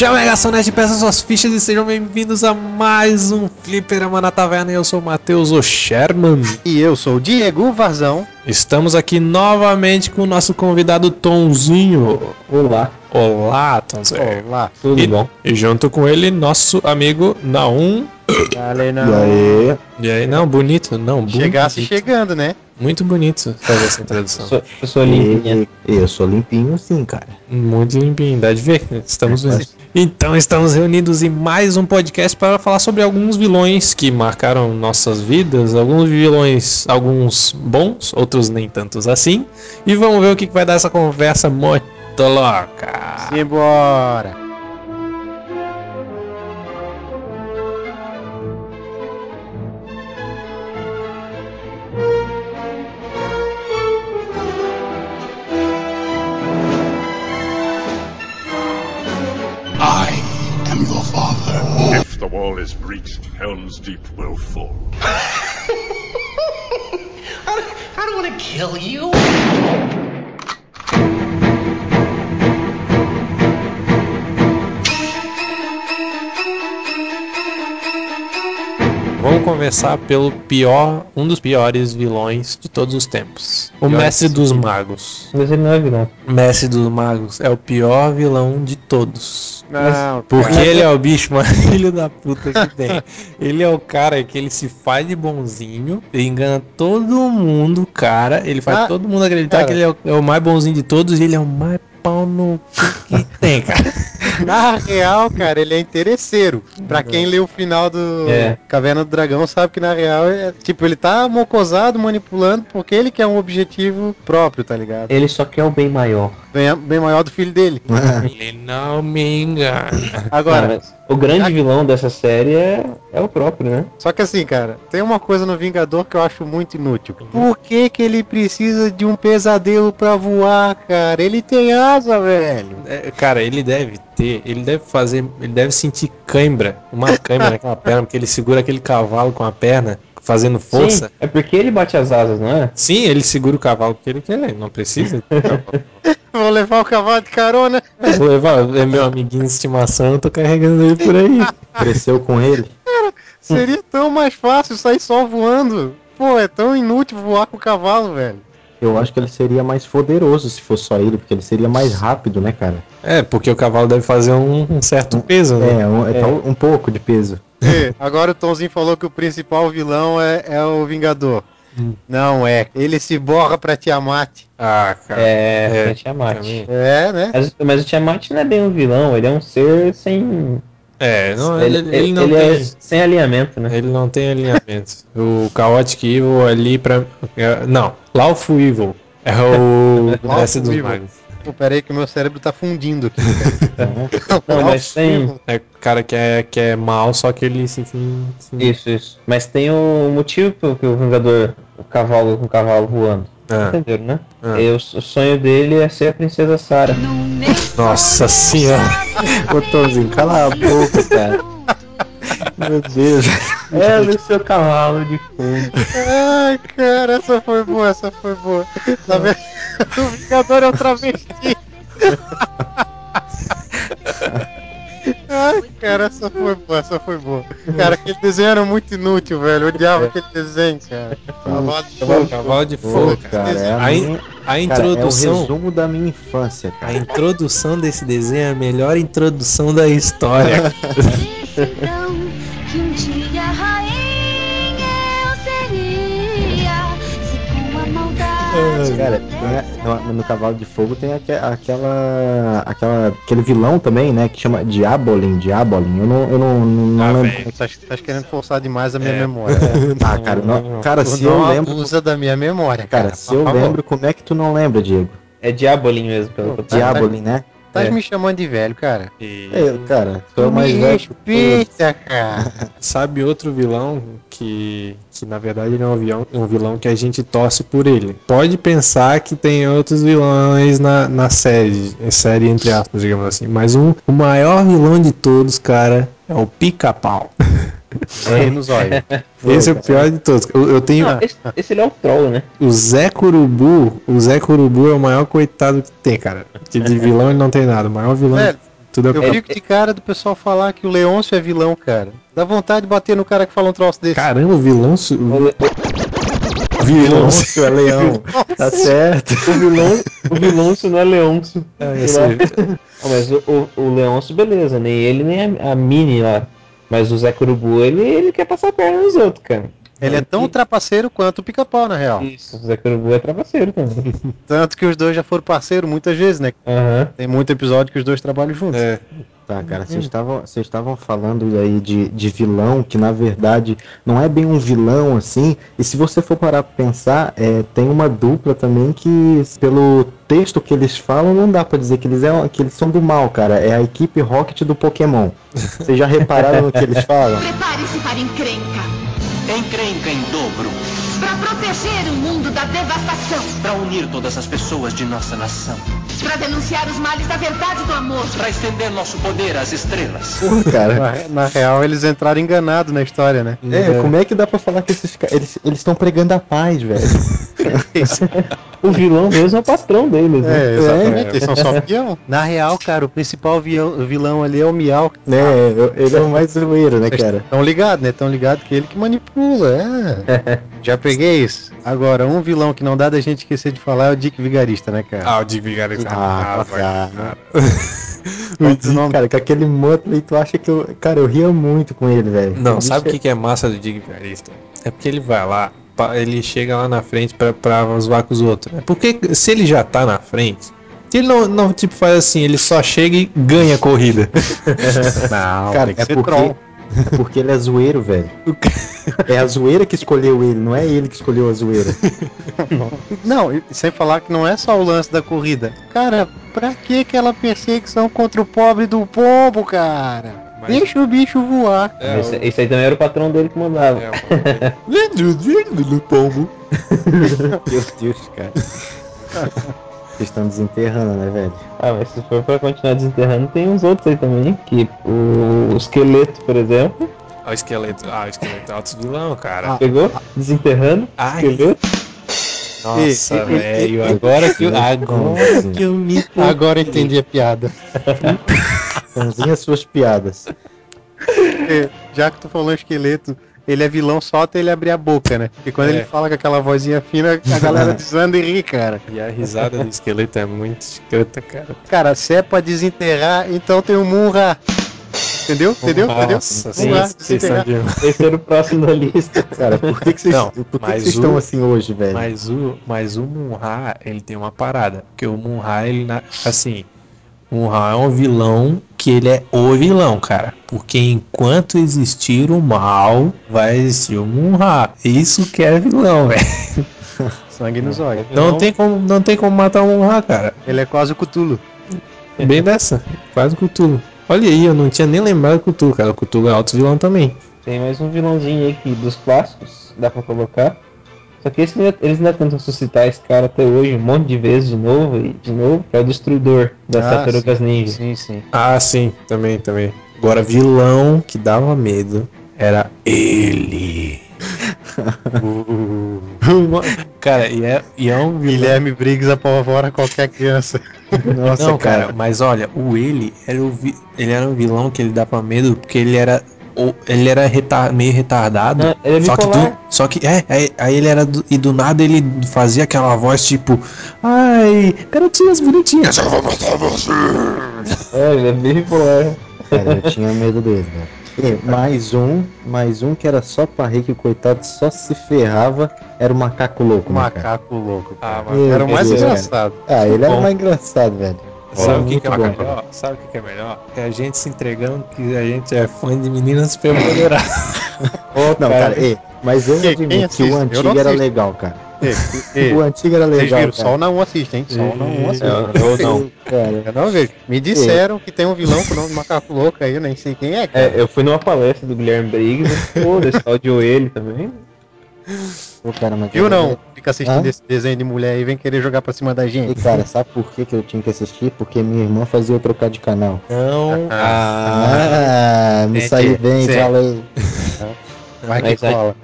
Chama a garçonete, peça suas fichas e sejam bem-vindos a mais um Fliperama na Taverna. Eu sou o Matheus Sherman. E eu sou o Diego Varzão. Estamos aqui novamente com o nosso convidado Tonzinho. Olá. Olá, Tonzinho. Olá. Tudo e, bom? E junto com ele, nosso amigo Naum. Dale, E aí? E aí, não, bonito, não, bonito. Chegasse chegando, né? Muito bonito fazer essa introdução. Sou, eu sou limpinha. E, eu sou limpinho sim, cara. Muito limpinho, dá de ver, estamos vendo. Então estamos reunidos em mais um podcast para falar sobre alguns vilões que marcaram nossas vidas, alguns vilões, alguns bons, outros nem tantos assim. E vamos ver o que vai dar essa conversa muito louca. Simbora. If the wall is breached, Helm's Deep will fall. I don't want to kill you. Vamos conversar pelo pior, um dos piores vilões de todos os tempos. O Mestre dos Magos. Mas ele não é vilão. Mestre dos Magos é o pior vilão de todos. Não, Porque cara. ele é o bicho mais filho da puta que tem. Ele é o cara que ele se faz de bonzinho, ele engana todo mundo, cara. Ele faz Ah, todo mundo acreditar cara. que ele é o, é o mais bonzinho de todos e ele é o mais pau no que tem, cara. Na real, cara, ele é interesseiro. Pra quem lê o final do É. Caverna do Dragão, sabe que na real é tipo, ele tá mocosado, manipulando, porque ele quer um objetivo próprio, tá ligado? Ele só quer o bem maior. Bem, bem maior do filho dele. Ele não me engana. Agora, Não, mas o grande vilão dessa série é, é o próprio, né? Só que assim, cara, tem uma coisa no Vingador que eu acho muito inútil. Por que que ele precisa de um pesadelo pra voar, cara? Ele tem asa, velho. É, cara, ele deve ter, ele deve fazer, ele deve sentir cãibra, uma cãibra naquela perna, porque ele segura aquele cavalo com a perna, fazendo força. Sim, é porque ele bate as asas, não é? Sim, ele segura o cavalo porque ele quer, não precisa. Vou levar o cavalo de carona. Vou levar, é meu amiguinho de estimação, eu tô carregando ele por aí. Cresceu com ele. Seria tão mais fácil sair só voando. Pô, é tão inútil voar com o cavalo, velho. Eu acho que ele seria mais poderoso se fosse só ele, porque ele seria mais rápido, né, cara? É, porque o cavalo deve fazer um, um certo peso, né? É, um, é. tal- um pouco de peso. E, agora o Tomzinho falou que o principal vilão é, é o Vingador. Hum. Não é. Ele se borra pra Tiamat. Ah, cara. É, É, é, Tiamat. É, né? Mas, mas o Tiamat não é bem um vilão, ele é um ser sem. É, não, ele, ele, ele não ele tem. é sem alinhamento, né? Ele não tem alinhamento. o Chaotic Evil ali pra. é, não, Lawful Evil. É o Lawful Evil. Magos. Pô, pera aí que o meu cérebro tá fundindo aqui. Não, mas tem. É o cara que é, que é mal, só que ele se. se- se- Isso, isso. Mas tem o motivo pelo que o Vingador, o cavalo com o cavalo voando. Ah, Entenderam, né? Ah. E o, o sonho dele é ser a princesa Sarah. nossa senhora. Botãozinho, cala a boca, cara. Meu Deus. É o seu cavalo de fundo. Ai, cara, essa foi boa, essa foi boa. Tá vendo? O Vingador é o travesti. Ai, cara, essa foi boa, essa foi boa. Cara, aquele desenho era muito inútil, velho. Eu odiava aquele desenho, cara. Cavalo de fogo. Cavalo de fogo, cara, é a, A, in- minha, a cara, é o introdução. resumo da minha infância, A cara. introdução desse desenho é a melhor introdução da história. Então, que um dia rainha Cara, a- no, no Cavalo de Fogo tem aque- aquela, aquela. aquele vilão também, né? Que chama Diabolin, Diabolin. Eu não, eu não, não, não Ah, lembro. velho. Tá, tá querendo forçar demais a minha É. memória. Ah, cara, não, cara, se eu lembro. abusa da minha memória, cara. Cara, se eu favor. lembro, como é que tu não lembra, Diego? É Diabolim mesmo, pelo que eu tô Diabolin, né? Tá É. me chamando de velho, cara. E É, cara, tu é o mais me velho. respeita, cara. sabe outro vilão que, que na verdade ele é um vilão, um vilão que a gente torce por ele. Pode pensar que tem outros vilões na, na série, série entre aspas, digamos assim. Mas um, o maior vilão de todos, cara, é o pica-pau. Aí no zóio. Esse é o pior de todos. Eu, eu tenho Ah. Esse, esse ele é o troll, né? o Zé Curubu. O Zé Curubu é o maior coitado que tem, cara. Que de vilão ele não tem nada. O maior vilão. Velho, Tudo é Eu fico de cara do pessoal falar que o Leôncio é vilão, cara. Dá vontade de bater no cara que fala um troço desse. Caramba, o vilão. su- vilão. Leôncio é leão. Tá certo. O vilão, o Vilôncio não é Leôncio. Esse- lá. Ah, mas o, o, o Leôncio, beleza, nem ele nem a, a Mini lá. Mas o Zé Curubu, ele, ele quer passar a perna nos outros, cara. Ele é tão trapaceiro quanto o pica-pau, na real. Isso, o Zé Curubu é trapaceiro também. Tanto que os dois já foram parceiros muitas vezes, né? Aham. Tem muito episódio que os dois trabalham juntos. É. Tá, cara, vocês estavam falando aí de, de vilão, que na verdade não é bem um vilão assim. E se você for parar pra pensar, é, tem uma dupla também que, pelo texto que eles falam, não dá pra dizer que eles, é, que eles são do mal, cara. É a equipe Rocket do Pokémon. Vocês já repararam no que eles falam? Prepare-se para encrenca. Proteger o mundo da devastação. Para unir todas as pessoas de nossa nação. Para denunciar os males da verdade e do amor. Para estender nosso poder às estrelas. Porra, cara. Na, na real, eles entraram enganados na história, né? É, como é que dá pra falar que esses caras. Eles eles estão pregando a paz, velho. O vilão mesmo é o patrão deles, né? É, exatamente. Eles são só peão. Na real, cara, o principal vilão, vilão ali é o Miau. né? Ele é o mais zoeiro, né, cara? Tão ligado, né? Tão ligado que ele que manipula, é. Já peguei isso. Agora, um vilão que não dá da gente esquecer de falar é o Dick Vigarista, né, cara? Ah, o Dick Vigarista. Ah, vai. cara. Qual O Dick, nome? cara, com aquele Muttley, tu acha que eu. Cara, eu ria muito com ele, velho. Não, sabe o bicho que, que é massa do Dick Vigarista? É porque ele vai lá, ele chega lá na frente pra, pra zoar com os outros. né? Porque se ele já tá na frente, ele não, não tipo faz assim, ele só chega e ganha a corrida. Não, Cara, é porque, troll. É porque ele é zoeiro, velho. É a zoeira que escolheu ele, não é ele que escolheu a zoeira. Não, e sem falar que não é só o lance da corrida. Cara, pra que aquela perseguição contra o pobre do pombo, cara? Mas- Deixa o bicho voar. É, esse, esse aí também era o patrão dele que mandava. é, o- pombo. Meu Deus, cara. Vocês estão desenterrando, né, velho? Ah, mas se for pra continuar desenterrando, tem uns outros aí também. Que o, o esqueleto, por exemplo, Olha o esqueleto. Ah, o esqueleto é alto vilão, cara. pegou, desenterrando, Ai, esqueleto. nossa, velho. Agora que eu, agora que eu me Agora entendi a piada. Fanzinha suas piadas. É, Já que tu falou esqueleto, ele é vilão só até ele abrir a boca, né? Porque quando É. ele fala com aquela vozinha fina, a galera desanda e ri, cara. E a risada do esqueleto é muito escrota, cara. Cara, se é pra desenterrar, então tem o Munra. Entendeu? Entendeu? Entendeu? Nossa, Vamos lá, vocês são desenterrar. de... Esse era o próximo da lista. Cara, por que, que vocês, Não, por que vocês o- estão assim hoje, velho? Mas o, mas o Munra, ele tem uma parada. Porque o Munra, ele, assim, o Munra é um vilão que ele é o vilão, cara. Porque enquanto existir o mal, vai existir o Munra. Isso que é vilão, velho. Sangue nos olhos. Não tem como, não tem como matar o Munra, cara. Ele é quase o Cutulo. Bem dessa. Quase Cthulhu. Olha aí, eu não tinha nem lembrado do Cthulhu, cara. O Cthulhu é alto vilão também. Tem mais um vilãozinho aí que dos clássicos, dá pra colocar. Só que esse, ainda- eles ainda tentam suscitar esse cara até hoje, um monte de vezes de novo e de novo, que é o Destruidor das Ah, Tartarugas Ninja. Sim, sim. Ah, sim, também, também. Agora, vilão que dava medo era ele. cara, e é, e é um vilão. Guilherme Briggs apavora qualquer criança. Nossa, Não, cara, mas olha, o ele era o vi- ele era um vilão que ele dava medo porque ele era ou- ele era retar- meio retardado. Não, ele é só que do, só que é, aí, aí ele era do- e do nada ele fazia aquela voz tipo, ai, garotinhas bonitinhas. eu vou matar você." É, ele é bem bipolar. Cara, eu tinha medo dele, velho. E mais um, mais um que era só pra rir que o coitado só se ferrava, era o macaco louco, O né, cara? macaco louco. Ah, cara. mas Meu Era o mais engraçado. Ah, ele era Bom. mais engraçado, velho. Sabe o que, que é bom, melhor? Sabe o que, que é melhor? É a gente se entregando que a gente é fã de meninas superpoderosas. Não, cara, ei, mas eu Quem- admito que o Eu antigo não era legal, cara. Ei, ei, O antigo era Vocês legal, viram? cara. Só não assiste, hein? Só não assiste. Eu, eu não. Cara, Eu não vejo. Me disseram que tem um vilão com o nome macaco louco aí, eu nem sei quem é, cara. É, eu fui numa palestra do Guilherme Briggs, pô, desse ele também. Pô, cara, mas Viu não? Fica assistindo Hã? esse desenho de mulher e vem querer jogar pra cima da E gente. cara, sabe por que, que eu tinha que assistir? Porque minha irmã fazia eu trocar de canal. Não. Ah, me entendi. saí bem, fala aí. Vai que cola.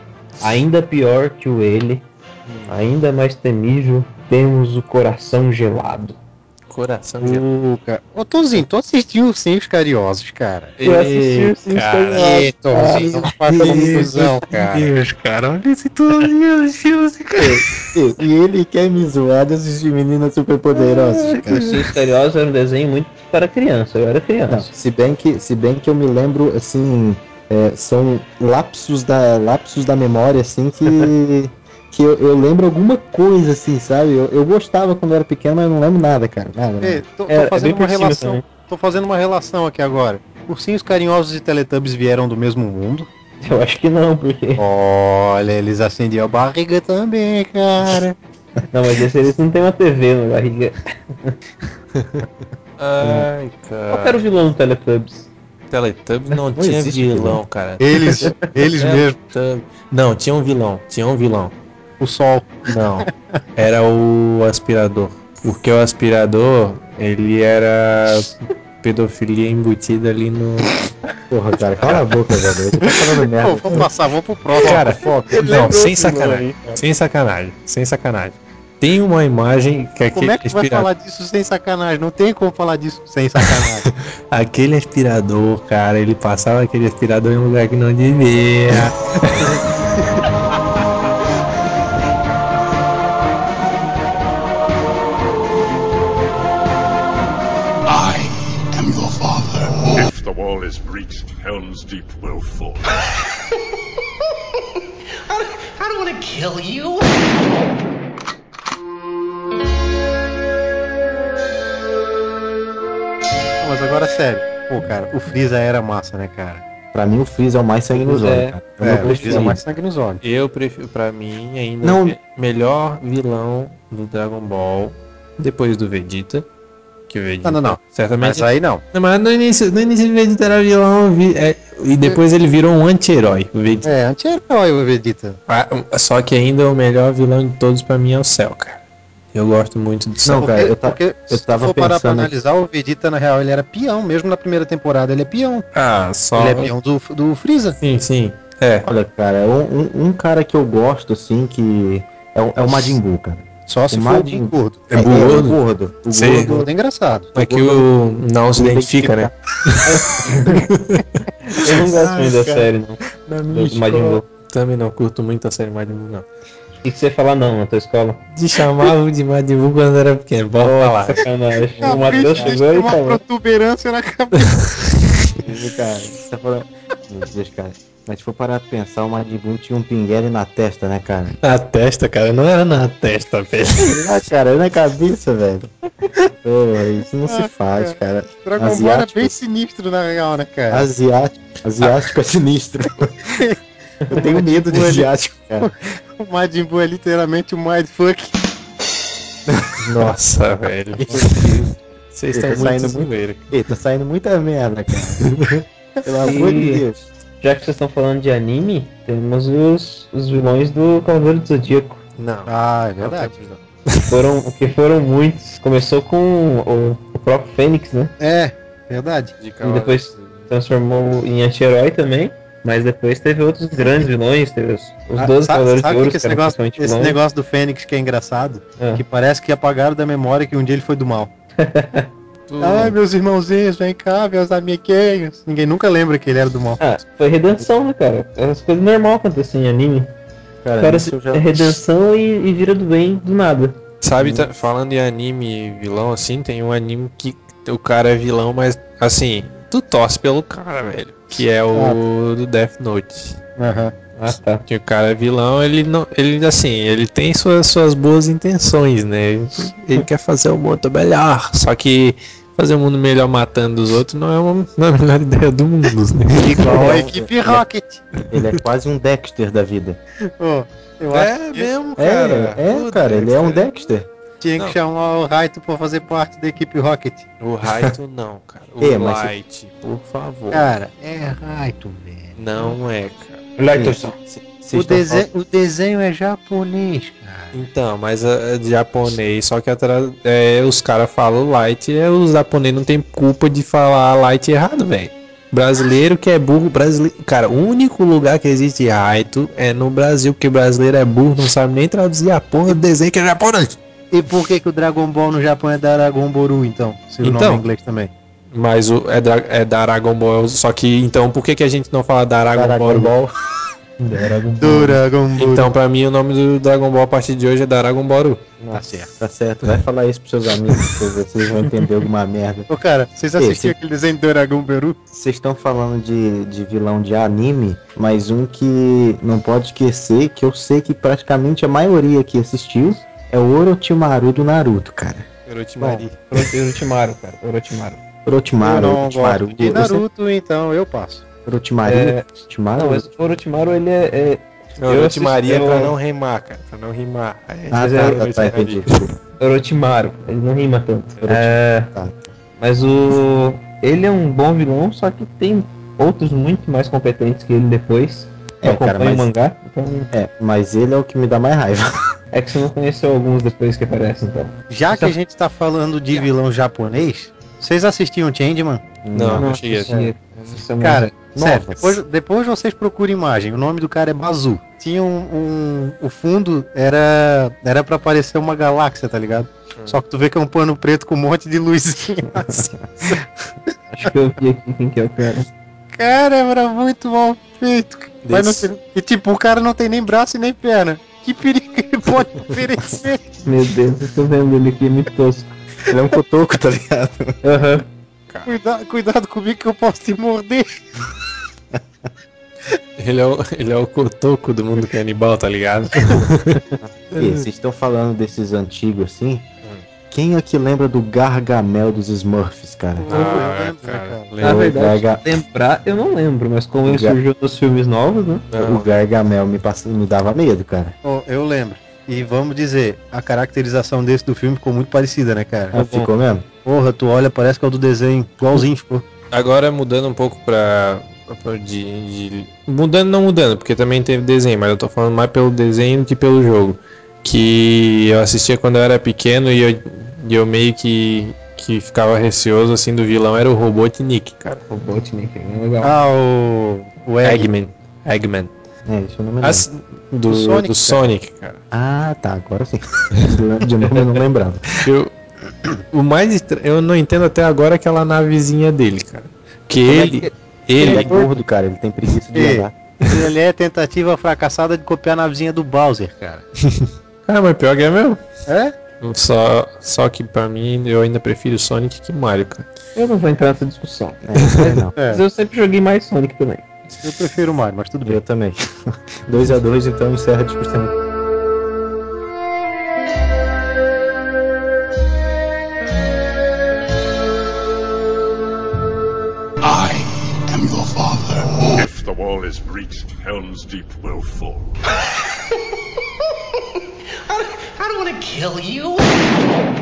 Ainda pior que o ele, ainda mais temível, temos o coração gelado. Coração de Uh, cara. Ô, Tonzinho, tu assistiu os Ursinhos Carinhosos, cara? Eu assisti o Ursinhos cara. Carinhosos. Ê, Tonzinho, não faz confusão, cara. Deus, cara, olha esse Tonzinho assistiu esse cara. E, ele quer me zoar de assistir meninas superpoderosas, cara. Os Misteriosos era um desenho muito para criança, eu era Não, criança. se bem que, se bem que eu me lembro, assim, é, são lapsos da, lapsos da memória, assim, que, que eu, eu lembro alguma coisa, assim, sabe? Eu, eu gostava quando eu era pequeno, mas não lembro nada, cara. Nada. nada. Ê, tô, tô É, é fazendo bem uma cima relação. também. Tô fazendo uma relação aqui agora. Ursinhos Carinhosos e Teletubbies vieram do mesmo mundo. Eu acho que não, porque. Olha, eles acendiam a barriga também, cara. Não, mas esse eles não tem uma TV na barriga. Ai, Qual que era cara. o vilão do Teletubbies? Teletubbies não, Não tinha vilão, vilão. cara. Eles, eles mesmo. Não, tinha um vilão. Tinha um vilão. O sol. Não. Era o aspirador. Porque o aspirador, ele era pedofilia embutida ali no. Porra, cara, cala a boca, velho. Tá falando merda. Pô, vamos passar, vamos pro próximo. Cara, foca. não, sem sacanagem. Sem sacanagem. Sem sacanagem. Tem uma imagem que Como aquele é que vai aspirador. falar disso sem sacanagem? Não tem como falar disso sem sacanagem. Aquele aspirador, cara, ele passava aquele aspirador em um lugar que não devia. Deep will fall. I don't want to kill you. Mas agora sério. Pô, cara, o Freeza era massa, né, cara? Pra mim, o Freeza é o mais sangue nos É. olhos, cara. É, meu o Freeza é preferido. mais sangue nos olhos. Eu prefiro, pra mim, ainda Não. me- melhor vilão do Dragon Ball depois do Vegeta. Que o Vegeta. Não, não, não. Certamente. Mas aí não. Não, mas no início, no início o Vegeta era vilão vi- é, e depois ele virou um anti-herói. É, anti-herói o Vegeta. Ah, Só que ainda o melhor vilão de todos pra mim é o Cell, cara. Eu gosto muito do Cell. Não, cara, eu ta- porque eu se tava for parar pra analisar, o Vegeta, na real, ele era peão. Mesmo na primeira temporada, ele é peão. Ah, só. Ele é peão do, do Freeza. Sim, sim. É. Olha, cara, um, um- um cara que eu gosto, assim, que é, o- é o Majin Buu, cara. Só se O for o gordo. É gordo? o gordo. O gordo. gordo é engraçado. É que o não se identifica, né? Eu não gosto muito da cara. série, não. Na Do Majin Buu. Também não curto muito a série Majin Buu, não. O que, que você fala não na tua escola? Te chamavam de Majin Buu quando era pequeno. Bora falar. Sacanagem. Ah, o Matheus chegou e uma falou. protuberância na cabeça. cara, você tá falando... Meu Deus, cara. Mas se for parar pra pensar, o Buu tinha um pinguele na testa, né, cara? Na testa, cara. Não era na testa, velho. Ah, cara, é na cabeça, velho. Porra, isso não se Ah, faz, cara. Dragon Ball era Asiático. bem sinistro, na real, né, cara? Asiático, asiático é sinistro. Eu tenho medo de asiático, cara. O Majin Buu é literalmente um mindfuck. Nossa, velho. Vocês Tá estão saindo muito zoeira. Ih, tá saindo muita merda, cara. Pelo amor de Deus. Já que vocês estão falando de anime, temos os, os vilões do Cavaleiro do Zodíaco. Não. Ah, é verdade. Foram, que foram muitos. Começou com o, o próprio Fênix, né? É, verdade. De E depois transformou em anti-herói também. Mas depois teve outros grandes vilões, teve os, os Ah, 12 sabe, Cavaleiros sabe de Ouro, que esse negócio, esse vilões. negócio do Fênix que é engraçado? Ah. Que parece que apagaram da memória que um dia ele foi do mal. Ai, meus irmãozinhos, vem cá, meus amiguinhos. Ninguém nunca lembra que ele era do mal. Ah, foi redenção, né, cara? As coisas normais acontecem em anime. Cara, cara já... é redenção e, e vira do bem do nada. Sabe, tá- falando em anime vilão, assim, tem um anime que o cara é vilão, mas assim, tu torce pelo cara, velho. Que é o do Death Note. Aham. Ah, tá. Que o cara é vilão, ele não. Ele assim, ele tem suas, suas boas intenções, né? Ele, ele quer fazer o mundo melhor. Só que fazer o mundo melhor matando os outros não é, uma, não é a melhor ideia do mundo, né? Igual a equipe Rocket. Ele é quase um Dexter da vida. Eu É acho que mesmo, É, cara. é, Pô, cara, ele é um Dexter. Dexter. tinha que Não. chamar o Raito pra fazer parte da equipe Rocket. O Raito não, cara. O É, mas- Light, por favor. Cara, é Raito, velho. Não é, cara. O, o desenho é japonês, cara. Então, mas é de japonês, só que é, os caras falam light e os japoneses não tem culpa de falar light errado, velho. Brasileiro que é burro, brasileiro. Cara, o único lugar que existe raito é no Brasil, porque brasileiro é burro, não sabe nem traduzir a porra do desenho que é japonês. E por que que o Dragon Ball no Japão é Dragon Boru, então? Se o Então. nome é inglês também. Mas o, é, da, é Dragon Ball. Só que então por que, que a gente não fala Dragon, Dragon Ball? Ball. Dragon Boru. Então pra mim o nome do Dragon Ball a partir de hoje é Dragon Ball. tá certo. Tá certo, vai falar isso pros seus amigos, pra ver se eles vão entender alguma merda. Ô, cara, vocês Esse. assistiram aquele desenho do Dragon Boru? Vocês estão falando de, de vilão de anime, mas um que não pode esquecer, que eu sei que praticamente a maioria que assistiu, é o Orochimaru do Naruto, cara. Orochimaru. Orochimaru, cara. Orochimaru. Orochimaru, Orochimaru. de Naruto, então eu passo. Orochimaru, É, Orochimaru. Não, mas o Orochimaru, ele é... é... Não, Eu Orochimaru é pra não rimar, cara. Pra não rimar. Aí, Ah, mas tá, é tá, tá, entendi. Orochimaru. Ele não rima tanto. É... tá. Mas o... Ele é um bom vilão, só que tem outros muito mais competentes que ele depois. É, cara, mas- o mangá, então... É, mas ele é o que me dá mais raiva. É que você não conheceu alguns depois que aparecem, então. Já que a gente tá falando de vilão japonês, vocês assistiam Changeman? Não, não cheguei a assisti. Isso é Cara, sério, depois, depois vocês procuram imagem. O nome do cara é Bazu. Tinha um, um- O fundo era. Era pra parecer uma galáxia, tá ligado? Só que tu vê que é um pano preto com um monte de luzinha assim. Acho que eu vi aqui quem que é o cara. Cara, era muito mal feito. Mas não tem- e tipo, o cara não tem nem braço e nem perna. Que perigo ele pode oferecer? Meu Deus, eu tô vendo ele aqui, é muito tosco. Ele é um cotoco, tá ligado? Aham. Cuida, cuidado comigo que eu posso te morder. Ele é, o, ele é o cotoco do mundo canibal, tá ligado? E vocês estão falando desses antigos assim? Quem aqui lembra do Gargamel dos Smurfs, cara? Ah, eu lembro, cara, cara. Na lembro. verdade, Garga- lembrar eu não lembro, mas como ele Ga- surgiu nos filmes novos, né? O Gargamel me, passa, me dava medo, cara. Ó, eu lembro. E vamos dizer, a caracterização desse do filme ficou muito parecida, né, cara? Ah, ficou mesmo? Porra, tu olha, parece que é o do desenho, igualzinho ficou. Agora mudando um pouco pra. pra- de, de- Mudando, não mudando, porque também teve desenho, mas eu tô falando mais pelo desenho do que pelo jogo. Que eu assistia quando eu era pequeno e eu, e eu meio que, que ficava receoso assim do vilão era o Robotnik, cara. Robotnik, é legal. Ah, o. O Egg. Eggman. Eggman. É, isso eu não me lembro. As- do, Do Sonic, do Sonic, cara. Ah, tá, agora sim. De novo eu não lembrava. Eu, o mais estra... Eu não entendo até agora aquela navezinha dele, cara. Que Como é ele. que- Ele. Ele é gordo, cara, ele tem preguiça de andar. Ele é tentativa fracassada de copiar a navezinha do Bowser, cara. Ah, mas pior que é mesmo. É? Só, só que pra mim eu ainda prefiro Sonic que Mario, cara. Eu não vou entrar nessa discussão. É, não. Mas eu sempre joguei mais Sonic também. Eu prefiro o Mario, mas tudo bem. Eu também. 2 a 2 então encerra a discussão. I am your father. If the wall is breached, Helm's Deep will fall. I don't, I don't want to kill you.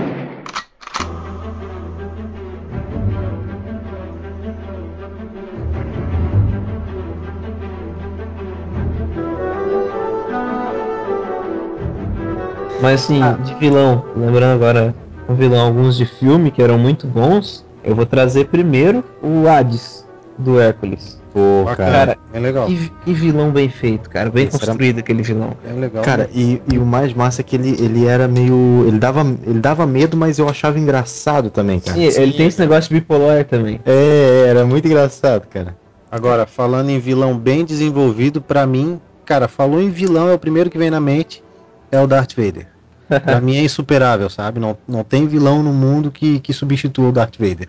Mas assim, Ah. de vilão, lembrando agora um vilão, alguns de filme que eram muito bons, eu vou trazer primeiro o Hades do Hércules. Pô, cara. Cara, É legal. que, que vilão bem feito, cara. Bem Esse era- construído aquele vilão. É legal. Cara, e, e o mais massa é que ele, ele era meio. Ele dava, ele dava medo, mas eu achava engraçado também, cara. Sim, ele tem esse negócio de bipolar também. É, era muito engraçado, cara. Agora, falando em vilão bem desenvolvido, pra mim, cara, falou em vilão, é o primeiro que vem na mente, é o Darth Vader. Pra mim é insuperável, sabe? Não, não tem vilão no mundo que, que substitua o Darth Vader.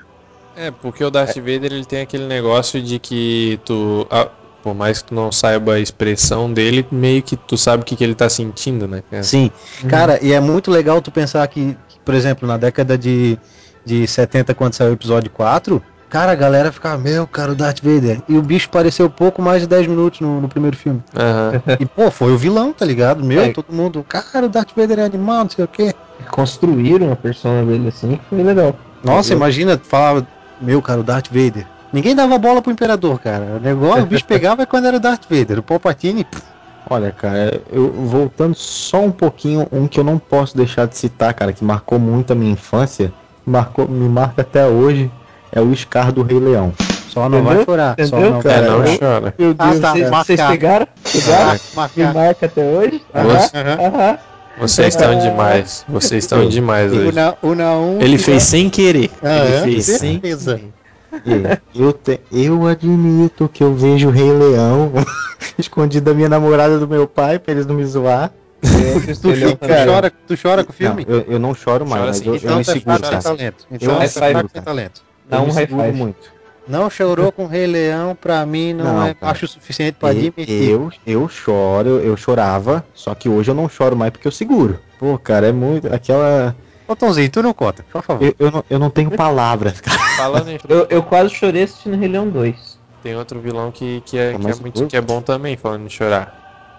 É, porque o Darth Vader ele tem aquele negócio de que tu. ah, por mais que tu não saiba a expressão dele, meio que tu sabe o que, que ele tá sentindo, né? cara? Sim. Cara, e é muito legal tu pensar que, que, por exemplo, na década de, de 70, quando saiu o episódio 4, cara, a galera ficava, meu, cara, o Darth Vader. E o bicho apareceu pouco mais de 10 minutos no, no primeiro filme. Aham. E, pô, foi o vilão, tá ligado? Meu, É. todo mundo, cara, o Darth Vader é animal, não sei o quê. Construíram a persona dele assim, foi legal. Nossa, imagina, falava, meu, cara, o Darth Vader. Ninguém dava bola pro Imperador, cara. O negócio, o bicho pegava quando era o Darth Vader. O Palpatine, pff, Olha, cara, eu voltando só um pouquinho, um que eu não posso deixar de citar, cara, que marcou muito a minha infância, marcou, me marca até hoje, é o Scar do Rei Leão. só não Entendeu? vai chorar. Só Entendeu, não cara? É, vai não chorar. chora. Meu Ah, Deus, tá, vocês, pegaram? Pegaram? Ah, Me marca até hoje? Aham, aham. Vocês estão demais. Vocês estão demais hoje. na, o Naum. Ele fez sem querer. Ah, Ele é? fez sem. É, eu, te- eu admito que eu vejo o Rei Leão escondido da minha namorada do meu pai pra eles não me zoar. Tu, tu chora, tu chora com o filme? Não, eu, eu não choro mais, Chora mas eu, eu Então é cara. talento. Eu Então me é fraco seguro, cara. talento. Dá Eu um me high seguro five. muito. Não chorou com o Rei Leão, pra mim não, Não, é cara. macho o suficiente pra E- admitir. eu, eu choro, eu chorava, só que hoje eu não choro mais porque eu seguro. Pô, cara, é muito. Aquela. Ô Tomzinho, tu não conta, por favor. Eu, eu, não, eu não tenho palavras, cara. Falando em Eu, eu quase chorei assistindo Rei Leão 2. Tem outro vilão que, que, é, que, é mais muito, curto? que é bom também, falando de chorar.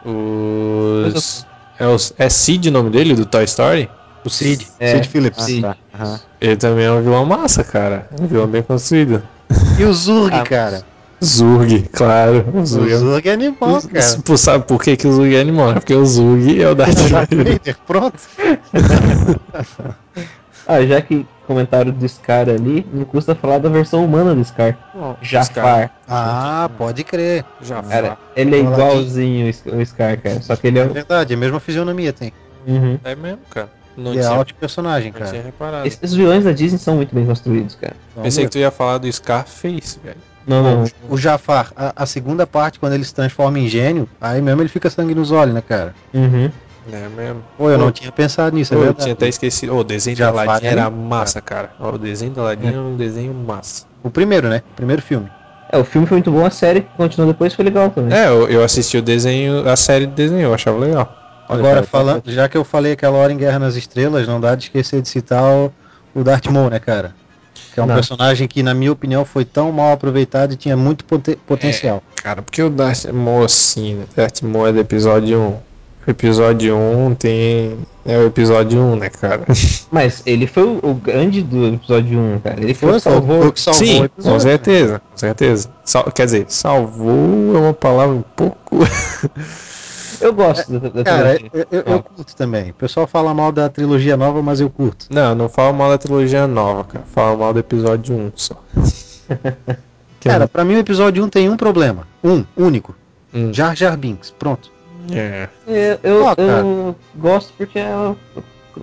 Os. É, os, é Sid o nome dele, do Toy Story? O Cid, É, Cid Phillips. Sid. tá. Aham. Ele também é um vilão massa, cara. Um vilão bem construído. E o Zurg, Ah, cara. Zurg, claro. O O Zurg é Zurg é animal, cara. Tu sabe por que, que o Zurg é animal? É porque o Zurg é o Darth Darth Vader. Pronto. Ah, já que comentaram do Scar ali, não custa falar da versão humana do Scar. Jafar. Ah, pode crer. Já Cara, ele é igualzinho o Sc- o Scar, cara. Só que ele É é. verdade, a mesma fisionomia tem. Uhum. É mesmo, cara. Não Ele é tinha, alto personagem, não cara. reparado. Esses vilões da Disney são muito bem construídos, cara. Pensei que tu ia falar do Scarface, velho. Não, não. não. O Jafar, a, a segunda parte, quando ele se transforma em gênio, aí mesmo ele fica sangue nos olhos, né, cara? Uhum. É mesmo. Pô, eu Pô, não tinha pensado nisso, é Pô, eu verdade. tinha até esquecido. O desenho Já da Aladdin falei, era massa, cara. Ó, o desenho da Aladdin é um desenho massa. O primeiro, né? O primeiro filme. É, o filme foi muito bom, a série que continuou depois foi legal também. É, eu, eu assisti o desenho, a série de desenho, eu achava legal. Olha, Agora, cara, falando, já que eu falei aquela hora em Guerra nas Estrelas, não dá de esquecer de citar o, o Darth Maul, né, cara? Que é um Não. personagem que, na minha opinião, foi tão mal aproveitado e tinha muito pote- potencial. Cara, porque o Darth Maul, assim, né? Darth Maul é do episódio 1. O episódio 1 tem. É o episódio 1, né, cara? Mas ele foi o, o grande do episódio 1, cara. Ele foi, o que Foi, salvou. foi que salvou Sim, o episódio. com certeza, com certeza. Sal- quer dizer, salvou é uma palavra um pouco. Eu gosto da, da Cara, trilogia. eu, eu- eu curto também. O pessoal fala mal da trilogia nova, mas eu curto. Não, não fala mal da trilogia nova, cara. Fala mal do episódio 1 só. Cara, pra mim o episódio 1 tem um problema. Um, único. Hum. Jar Jar Binks. Pronto. É. Eu, eu, Pô, cara. eu gosto porque é o,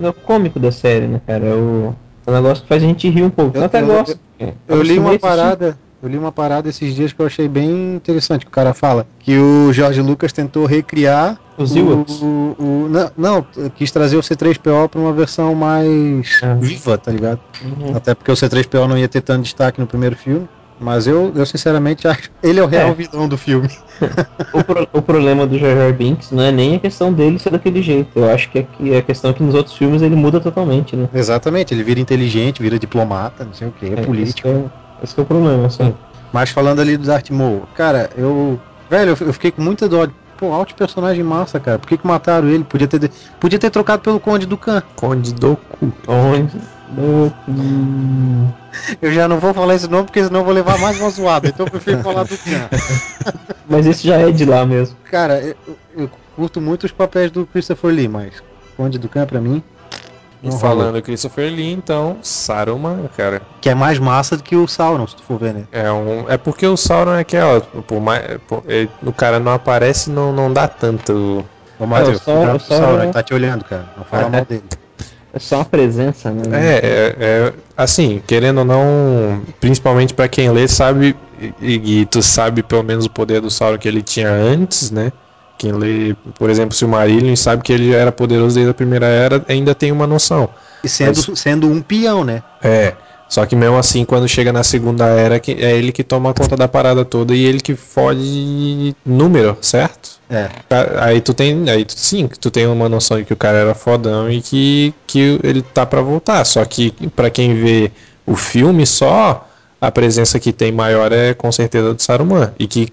é o cômico da série, né, cara? É o, é um negócio que faz a gente rir um pouco. Eu, Eu- até eu- gosto. É, Eu li uma parada. Eu li uma parada esses dias que eu achei bem interessante. Que o cara fala que o Jorge Lucas tentou recriar Os o, Ewoks. o, o- não, não, quis trazer o C3PO pra uma versão mais Ah. viva, tá ligado? Uhum. Até porque o C3PO não ia ter tanto destaque no primeiro filme. Mas eu, eu sinceramente acho ele é o real É. vilão do filme. O, pro- o problema do Jar Jar Binks não é nem a questão dele ser daquele jeito. Eu acho que aqui, a questão é que nos outros filmes ele muda totalmente, né? Exatamente, ele vira inteligente, vira diplomata, não sei o que, é, político. Esse, é, é o problema, assim. Mas falando ali do Maul, cara, eu. Velho, eu, fiquei com muita dó. Pô, alto personagem massa, cara. Por que, que mataram ele? Podia ter, podia ter trocado pelo Conde do Khan. Conde do cu. Onde? No- hum, Eu já não vou falar esse nome porque senão eu vou levar mais uma zoada. Então eu prefiro falar do Khan. Mas esse já é de lá mesmo. Cara, eu, eu curto muito os papéis do Christopher Lee, mas Conde do Khan pra mim. E não falando Christopher Lee, então, Saruman, cara. Que é mais massa do que o Sauron, se tu for ver, né? É, um, é porque o Sauron é aquela. Por mais, por- ele- o cara não aparece não, não dá tanto. Ô, Matheus, o Sauron- o Sauron, Sauron- ele tá te olhando, cara. Não fala Ah, mal é. dele. É só uma presença, né? É, é, é, assim, querendo ou não, principalmente pra quem lê, sabe, e, e tu sabe pelo menos o poder do Sauron que ele tinha antes, né? Quem lê, por exemplo, Silmarillion sabe que ele era poderoso desde a primeira era, ainda tem uma noção. E sendo, sendo um peão, né? É. Só que mesmo assim, quando chega na segunda era, que é ele que toma conta da parada toda e ele que fode número, certo? É. Aí tu tem, aí tu, sim, tu tem uma noção de que o cara era fodão e que, que ele tá pra voltar. Só que pra quem vê o filme só, a presença que tem maior é com certeza do Saruman. E que,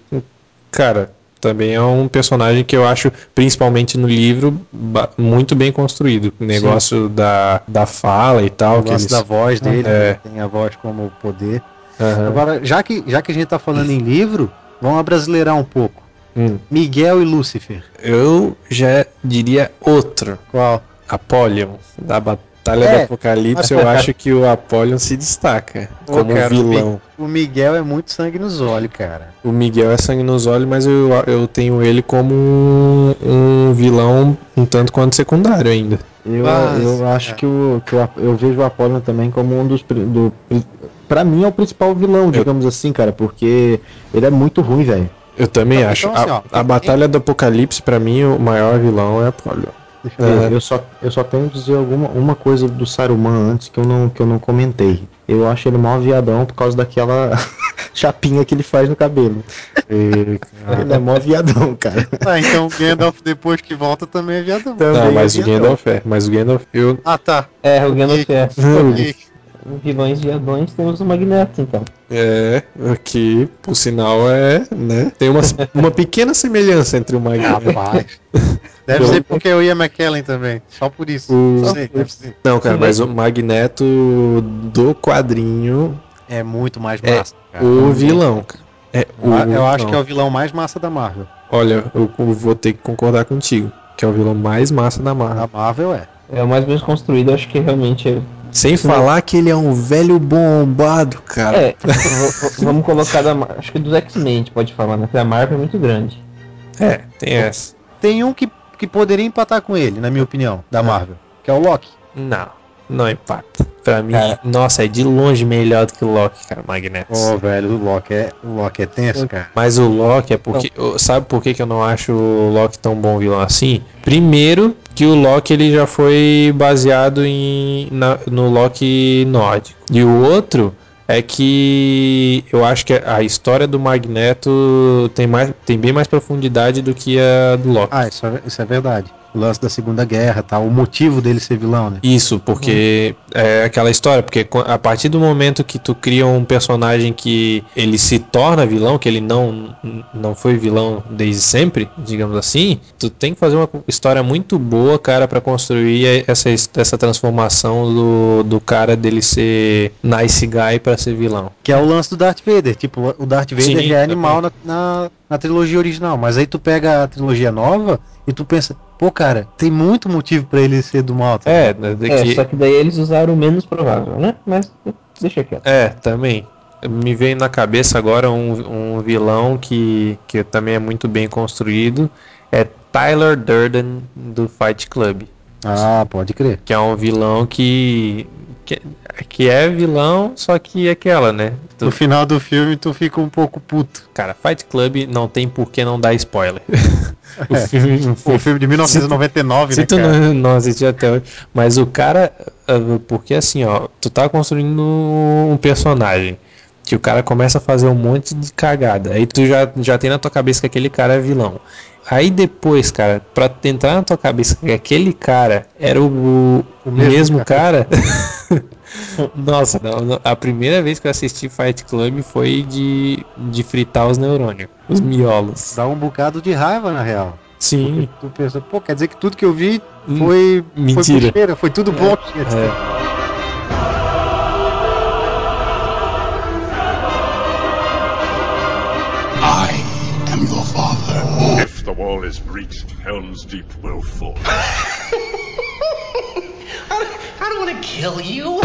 cara, também é um personagem que eu acho, principalmente no livro, muito bem construído. O negócio da, da fala e tal. O lance eles- da voz dele, É. né? tem a voz como poder. Aham. Agora, já que, já que a gente tá falando em livro, vamos abrasileirar um pouco. Hum. Miguel e Lúcifer. Eu já diria outro. Qual? Apollyon, da, Batalha É. do Apocalipse, eu acho que o Apollyon se destaca Pô, como cara, vilão. O Miguel é muito sangue nos olhos, cara. O Miguel é sangue nos olhos, mas eu, eu tenho ele como um, um vilão um tanto quanto secundário ainda. Eu, Mas, eu acho é. que, o, que o eu vejo o Apollyon também como um dos. Do, pra mim é o principal vilão, digamos assim, cara, porque ele é muito ruim, velho. Eu também Então, acho. então, assim, a, ó, a Batalha do Apocalipse, pra mim, o maior vilão é Apollyon. Deixa eu ver. É. Eu, só, eu só tenho que dizer alguma uma coisa do Saruman antes que eu não, que eu não comentei. Eu acho ele mó viadão por causa daquela chapinha que ele faz no cabelo. ele é mó viadão, cara. Ah, então o Gandalf depois que volta também é viadão. Também Não, mas é o. Gandalf é. Mas o Gandalf, eu. Ah, tá. É, o Gandalf é. Vilões viadões temos o Magneto, então. É, aqui, por sinal, é, né? Tem uma, uma pequena semelhança entre o Magneto. Rapaz. Deve ser porque eu ia McKellen também. Só por isso. O- Não sei, deve ser. Não, cara, mas o Magneto do quadrinho É muito mais É, massa. cara. o vilão, cara. É o Eu, acho que é o vilão mais massa da Marvel. Olha, eu vou ter que concordar contigo. Que é o vilão mais massa da Marvel. A Marvel é. É o mais bem construído, acho que realmente é. Sem falar que ele é um velho bombado, cara. É, vamos colocar da. Acho que dos X-Men a gente pode falar, né? Porque a Marvel é muito grande. É, tem essa. Tem um que, que poderia empatar com ele, na minha opinião, da Marvel. Que é o Loki. Não, não empata. Pra mim, Cara. nossa, é de longe melhor do que o Loki, cara, Magneto. Ô, velho, o Loki é, o Loki é tenso, cara. Mas o Loki é porque. Sabe por que, que eu não acho o Loki tão bom vilão assim? Primeiro, que o Loki ele já foi baseado em, na- no Loki nórdico. E o outro é que eu acho que a história do Magneto tem, mais, tem bem mais profundidade do que a do Loki. Ah, isso é, isso é verdade. O lance da Segunda Guerra, tá? O motivo dele ser vilão, né? Isso, porque é aquela história, porque a partir do momento que tu cria um personagem que ele se torna vilão, que ele não, não foi vilão desde sempre, digamos assim, tu tem que fazer uma história muito boa, cara, pra construir essa, essa transformação do, do cara dele ser nice guy pra ser vilão. Que é o lance do Darth Vader. Tipo, o Darth Vader Sim, já é animal na, na, na trilogia original. Mas aí tu pega a trilogia nova e tu pensa, pô, cara, tem muito motivo pra ele ser do mal. tá? É, né, de É, que- só que daí eles usaram o menos provável, né? Mas deixa quieto. É, também. Me veio na cabeça agora um, um vilão que, que também é muito bem construído. É Tyler Durden do Fight Club. Ah, pode crer. Que é um vilão que. Que, que é vilão, só que é aquela, né? Tu- No final do filme tu fica um pouco puto. cara, Fight Club não tem por que não dar spoiler. o filme, O filme de 1999, Se né, tu cara? não, não assistiu até hoje. Mas o cara. ah, Porque assim, ó, tu tá construindo um personagem. Que o cara começa a fazer um monte de cagada. Aí tu já, já tem na tua cabeça que aquele cara é vilão. Aí depois, cara, pra entrar na tua cabeça que aquele cara era o, o mesmo mesmo, cara. Nossa, não, não, a primeira vez que eu assisti Fight Club foi de, de fritar os neurônios, os miolos. Dá um bocado de raiva, na real. Sim, Tu pensa, pô, quer dizer que tudo que eu vi Hum, foi, foi mentira. besteira, foi tudo bom. é. I am your father. If the wall is breached, Helm's Deep will fall. I don't, want to kill you.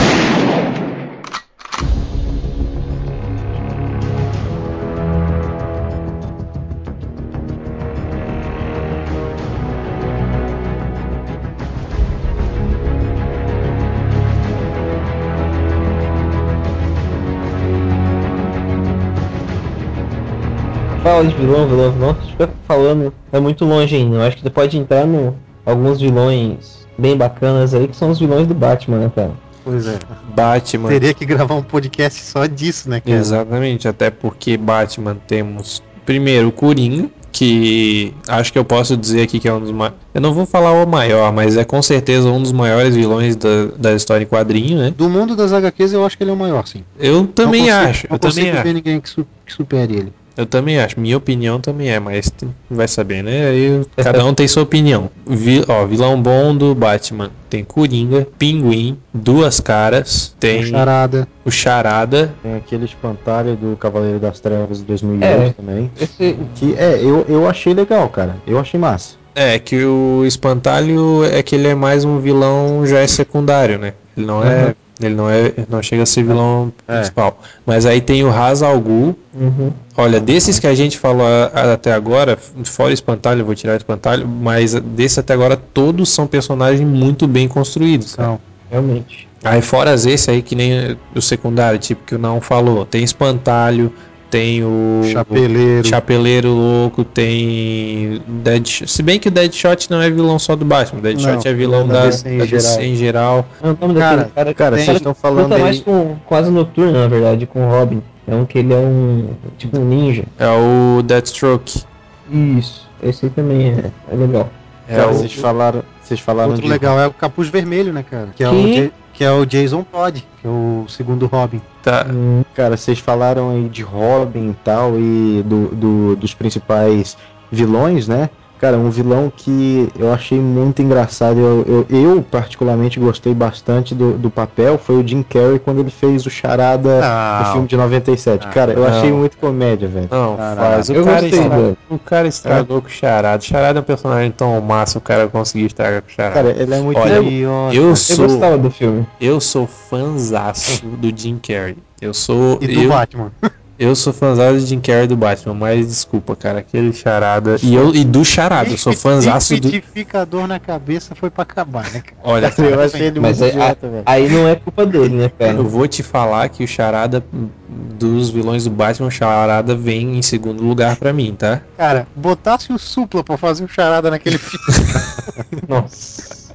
Fala de vilão, vilão, vilão. Que fica falando é muito longe ainda. Eu acho que você pode entrar no alguns vilões bem bacanas aí, que são os vilões do Batman, né, cara? Pois é. Batman. Teria que gravar um podcast só disso, né, cara? Exatamente, até porque Batman temos primeiro o Coringa, que acho que eu posso dizer aqui que é um dos maiores. Eu não vou falar o maior, mas é com certeza um dos maiores vilões da, da história em quadrinho, né? Do mundo das HQs eu acho que ele é o maior, sim. Eu também Não consigo- acho, Não eu também ver acho. ninguém que, su- que supere ele. Eu também acho, minha opinião também é, mas vai saber, né? Aí cada um tem sua opinião. Vi, ó, vilão bom do Batman tem Coringa, Pinguim, Duas Caras, tem Charada. o Charada, Tem aquele espantalho do Cavaleiro das Trevas de 2008 É. também. Esse, Que é, eu, eu achei legal, cara. Eu achei massa. É, que o espantalho é que ele é mais um vilão já é secundário, né? Ele não é. Ele não é. Não chega a ser vilão É. principal. Mas aí tem o Ra's al Ghul. Uhum. Olha, desses que a gente falou até agora, fora o espantalho, eu vou tirar o espantalho, mas desse até agora todos são personagens muito bem construídos. Não. Realmente. Aí fora esse aí, que nem o secundário, tipo que o não falou, tem espantalho, tem o Chapeleiro. Chapeleiro Louco, tem Deadshot. Se bem que o Deadshot não é vilão só do Batman, o Deadshot Não, é vilão da da, DC em da DC geral. em geral. É o nome Cara, cara, Cara, vocês estão falando luta mais com quase noturno, na verdade, com o Robin. É um que ele é um tipo um ninja. É o Deathstroke. Isso. Esse aí também é, é legal. É Cara, o, vocês falaram. Vocês falaram Outro de legal é o Capuz Vermelho, né, cara? Que é, Que? o, que é o Jason Todd, que é o segundo Robin. Tá, Cara, vocês falaram aí de Robin e tal, e do, do- dos principais vilões, né? Cara, um vilão que eu achei muito engraçado, eu, eu, eu particularmente gostei bastante do, do papel, foi o Jim Carrey quando ele fez o Charada no Não. filme de 97. Ah, Cara, eu achei não. muito comédia, velho. não, faz. O Eu cara, gostei estragou, o cara estragou com o Charada. Charada é um personagem tão massa, o cara conseguiu estragar com o Charada. Cara, ele é muito. Olha, eu Eu sou, gostava do filme. eu sou fãzaço do Jim Carrey. Eu sou, E do eu, Batman. Eu sou fãzaço do Jim Carrey do Batman, mas desculpa, cara, aquele Charada. E eu e do Charada, eu sou fãzaço do. Liquidificador na cabeça foi pra acabar, né, cara? Olha, eu cara, achei ele Mas muito aí, idiota, velho. aí não é culpa dele, né, cara? eu vou te falar que o Charada dos vilões do Batman, o Charada vem em segundo lugar pra mim, tá? Cara, botasse o Supla pra fazer o charada naquele filme. Nossa.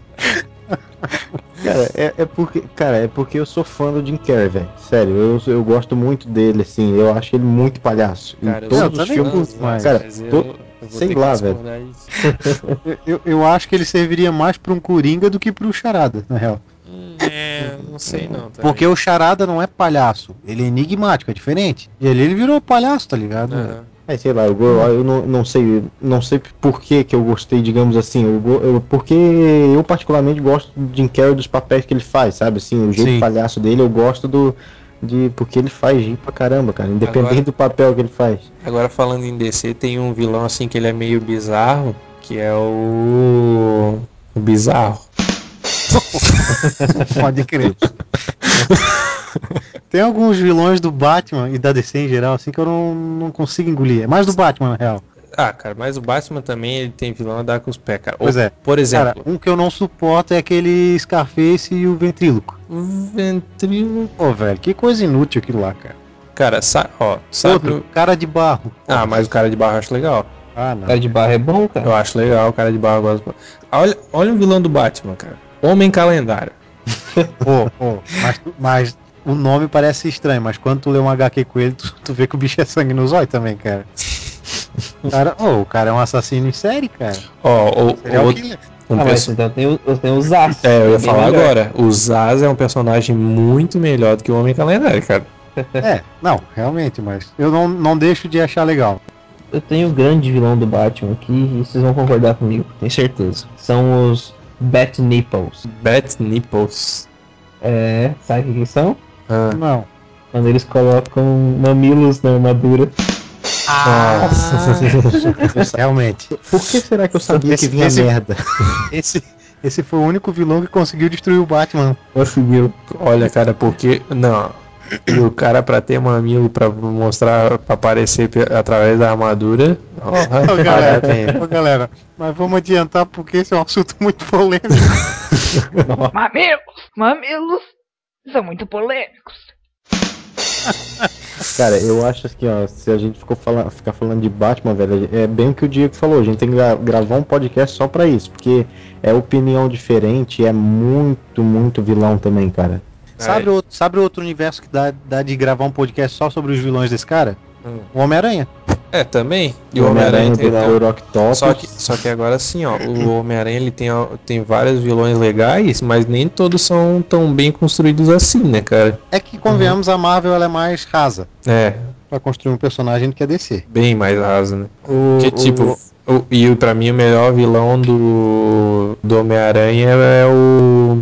Cara, é, é porque, cara, é porque eu sou fã do Jim Carrey, velho. Sério, eu, eu gosto muito dele, assim. Eu acho ele muito palhaço. Em Cara, eu todos os filmes. mas- cara, mas eu- to- eu sei lá, disso. Eu- eu, acho que ele serviria mais pra um Coringa do que pro charada, na real. Hum, É, não sei não. Tá Porque o charada não é palhaço, ele é enigmático, é diferente. E ali ele virou palhaço, tá ligado? Aham. É, sei lá, eu, eu não, não sei, não sei por que que eu gostei, digamos assim, eu, eu- porque eu particularmente gosto do Jim Carrey dos papéis que ele faz, sabe, assim, o jeito Sim. palhaço dele, eu gosto do, de, porque ele faz rir pra caramba, cara, independente Agora- do papel que ele faz. Agora falando em DC, tem um vilão assim que ele é meio bizarro, que é o. O Bizarro. Pode crer. Tem alguns vilões do Batman e da DC em geral, assim, que eu não, não consigo engolir. É mais do Batman, na real. Ah, cara, mas o Batman também ele tem vilão a dar com os pés, cara. Pois Ou, é. Por Cara, exemplo, um que eu não suporto é aquele Scarface e o Ventríloco. o Ventrilo. Pô, velho, que coisa inútil aquilo lá, cara. Cara, sa ó, sabe. Outro, o- cara de barro. Ah, mas o cara de barro eu acho legal. Ah, não. Cara de barra é bom, cara. Eu acho legal o cara de barro. eu gosto. Olha, olha o vilão do Batman, cara. Homem calendário. Pô, pô, mas, mas o nome parece estranho, mas quando tu lê um HQ com ele, tu, tu vê que o bicho é sangue no zóio também, cara. Cara, ô, o cara é um assassino em série, cara. Ó, o, é o o, um ah, perso- então tem, o- tem As. É, eu ia falar melhor. agora. O Zaz é um personagem muito melhor do que o Homem Calendário, cara. É, não, realmente, mas eu não, não deixo de achar legal. Eu tenho o grande vilão do Batman aqui e vocês vão concordar comigo, tenho certeza. São os Bat Nipples. Bat Nipples. É, sabe o que são? Ah, Não. Quando eles colocam mamilos na armadura. Ah, realmente. Por que será que eu sabia Esse- que vinha esse- merda? Esse, esse foi o único vilão que conseguiu destruir o Batman. Conseguiu. Olha, cara, porque. Não. E o cara pra ter mamilo pra mostrar, pra aparecer através da armadura. ó, Ô, galera, ô, galera, mas vamos adiantar porque esse é um assunto muito polêmico. Mamilos! Mamilos são muito polêmicos. Cara, eu acho que, ó, se a gente ficou fala- ficar falando de Batman, velho, é bem o que o Diego falou, a gente tem que gra- gravar um podcast só pra isso, porque é opinião diferente, é muito, muito vilão também, cara. sabe, outro, sabe outro universo que dá, dá de gravar um podcast só sobre os vilões desse cara? Hum. O Homem-Aranha. É, também. E o Homem-Aranha tem. o Só que, só que agora sim, ó, o Homem-Aranha ele tem, tem vários vilões legais, mas nem todos são tão bem construídos assim, né, cara? É que, convenhamos, a Marvel ela é mais rasa É, pra construir um personagem que a DC. bem mais raso, né? O, Que tipo, o, e pra mim o melhor vilão do, do Homem-Aranha é o.